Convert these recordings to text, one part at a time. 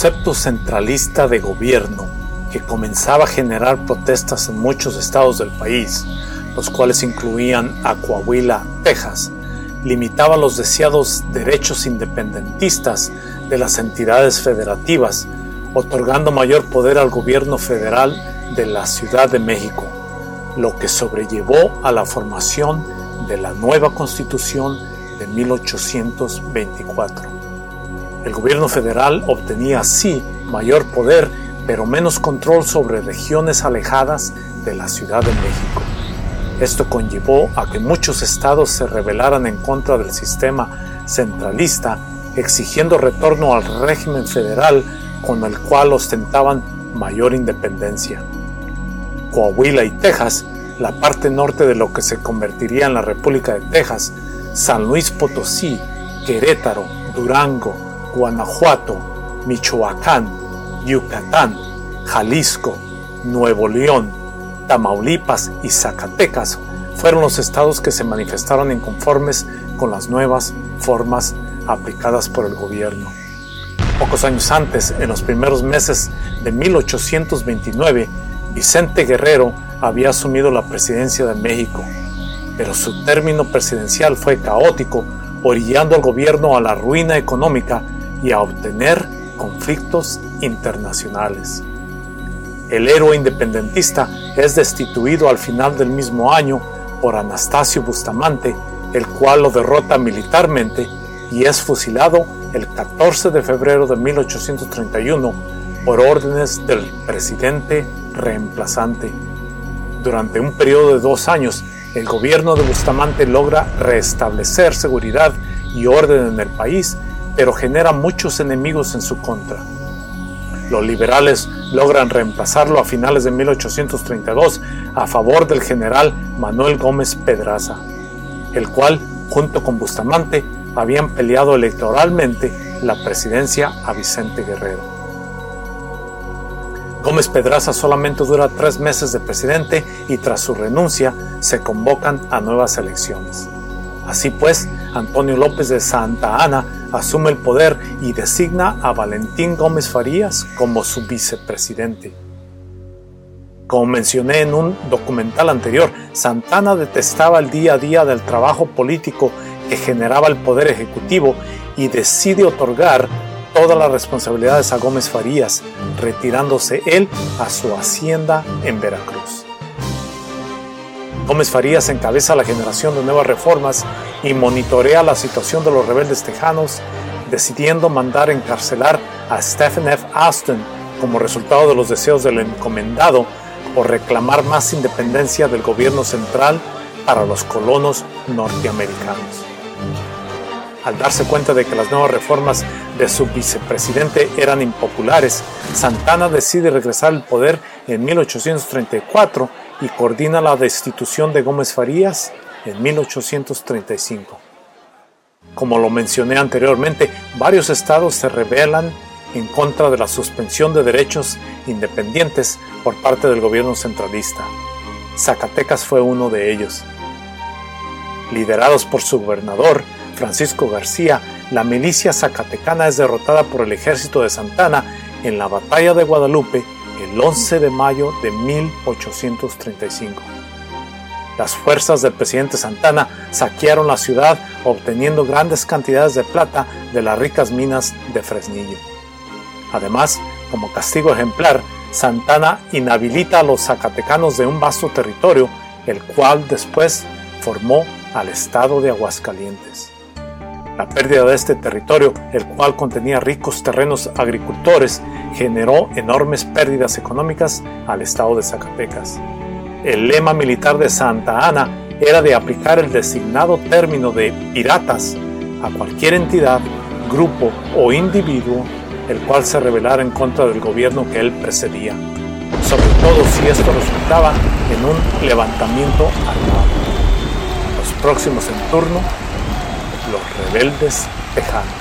Concepto centralista de gobierno, que comenzaba a generar protestas en muchos estados del país, los cuales incluían a Coahuila, Texas, limitaba los deseados derechos independentistas de las entidades federativas, otorgando mayor poder al gobierno federal de la Ciudad de México, lo que sobrellevó a la formación de la nueva Constitución de 1824. El gobierno federal obtenía así mayor poder, pero menos control sobre regiones alejadas de la Ciudad de México. Esto conllevó a que muchos estados se rebelaran en contra del sistema centralista, exigiendo retorno al régimen federal con el cual ostentaban mayor independencia. Coahuila y Texas, la parte norte de lo que se convertiría en la República de Texas, San Luis Potosí, Querétaro, Durango, Guanajuato, Michoacán, Yucatán, Jalisco, Nuevo León, Tamaulipas y Zacatecas fueron los estados que se manifestaron inconformes con las nuevas formas aplicadas por el gobierno. Pocos años antes, en los primeros meses de 1829, Vicente Guerrero había asumido la presidencia de México, pero su término presidencial fue caótico, orillando al gobierno a la ruina económica y a obtener conflictos internacionales. El héroe independentista es destituido al final del mismo año por Anastasio Bustamante, el cual lo derrota militarmente y es fusilado el 14 de febrero de 1831 por órdenes del presidente reemplazante. Durante un periodo de dos años, el gobierno de Bustamante logra restablecer seguridad y orden en el país pero genera muchos enemigos en su contra. Los liberales logran reemplazarlo a finales de 1832 a favor del general Manuel Gómez Pedraza, el cual, junto con Bustamante, habían peleado electoralmente la presidencia a Vicente Guerrero. Gómez Pedraza solamente dura tres meses de presidente y tras su renuncia se convocan a nuevas elecciones. Así pues, Antonio López de Santa Ana asume el poder y designa a Valentín Gómez Farías como su vicepresidente. Como mencioné en un documental anterior, Santana detestaba el día a día del trabajo político que generaba el poder ejecutivo y decide otorgar todas las responsabilidades a Gómez Farías, retirándose él a su hacienda en Veracruz. Gómez Farías encabeza la generación de nuevas reformas y monitorea la situación de los rebeldes tejanos, decidiendo mandar encarcelar a Stephen F. Austin como resultado de los deseos del encomendado por reclamar más independencia del gobierno central para los colonos norteamericanos. Al darse cuenta de que las nuevas reformas de su vicepresidente eran impopulares, Santana decide regresar al poder en 1834 y coordina la destitución de Gómez Farías en 1835. Como lo mencioné anteriormente, varios estados se rebelan en contra de la suspensión de derechos independientes por parte del gobierno centralista. Zacatecas fue uno de ellos. Liderados por su gobernador, Francisco García, la milicia zacatecana es derrotada por el ejército de Santana en la batalla de Guadalupe el 11 de mayo de 1835. Las fuerzas del presidente Santana saquearon la ciudad obteniendo grandes cantidades de plata de las ricas minas de Fresnillo. Además, como castigo ejemplar, Santana inhabilita a los zacatecanos de un vasto territorio, el cual después formó al estado de Aguascalientes. La pérdida de este territorio, el cual contenía ricos terrenos agricultores, generó enormes pérdidas económicas al estado de Zacatecas. El lema militar de Santa Ana era de aplicar el designado término de piratas a cualquier entidad, grupo o individuo el cual se rebelara en contra del gobierno que él precedía, sobre todo si esto resultaba en un levantamiento armado. Los próximos en turno, los rebeldes tejanos.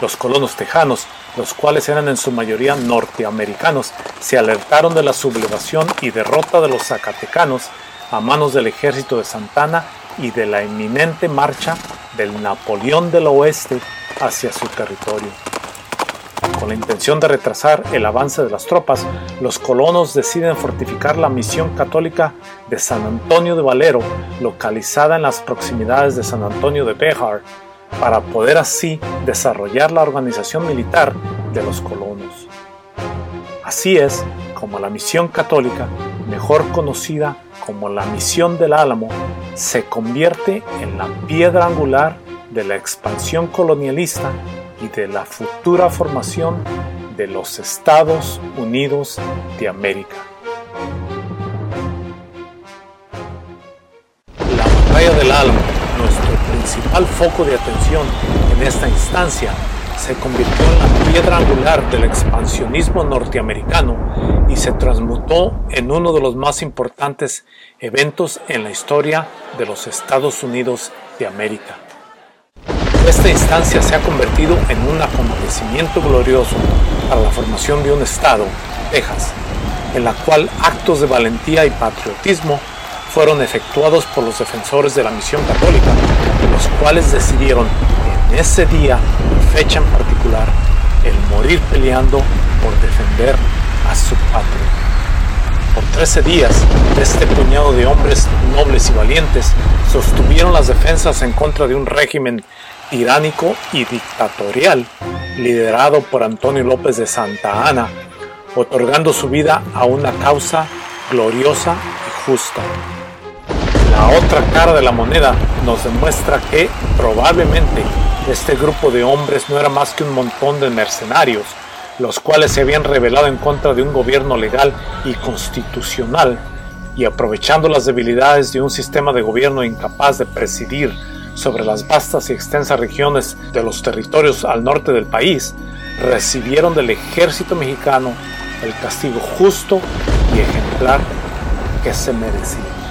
Los colonos tejanos, los cuales eran en su mayoría norteamericanos, se alertaron de la sublevación y derrota de los zacatecanos a manos del ejército de Santana y de la inminente marcha del Napoleón del Oeste hacia su territorio. Con la intención de retrasar el avance de las tropas, los colonos deciden fortificar la misión católica de San Antonio de Valero, localizada en las proximidades de San Antonio de Béjar, para poder así desarrollar la organización militar de los colonos. Así es como la misión católica, mejor conocida como la misión del Álamo, se convierte en la piedra angular de la expansión colonialista y de la futura formación de los Estados Unidos de América. La batalla del Álamo, nuestro principal foco de atención en esta instancia, se convirtió en la piedra angular del expansionismo norteamericano y se transmutó en uno de los más importantes eventos en la historia de los Estados Unidos de América. Esta instancia se ha convertido en un acontecimiento glorioso para la formación de un Estado, Texas, en la cual actos de valentía y patriotismo fueron efectuados por los defensores de la misión católica, los cuales decidieron en ese día fecha en particular, el morir peleando por defender a su patria. Por 13 días, este puñado de hombres nobles y valientes sostuvieron las defensas en contra de un régimen tiránico y dictatorial liderado por Antonio López de Santa Ana, otorgando su vida a una causa gloriosa y justa. La otra cara de la moneda nos demuestra que probablemente este grupo de hombres no era más que un montón de mercenarios, los cuales se habían rebelado en contra de un gobierno legal y constitucional, y aprovechando las debilidades de un sistema de gobierno incapaz de presidir sobre las vastas y extensas regiones de los territorios al norte del país, recibieron del ejército mexicano el castigo justo y ejemplar que se merecía.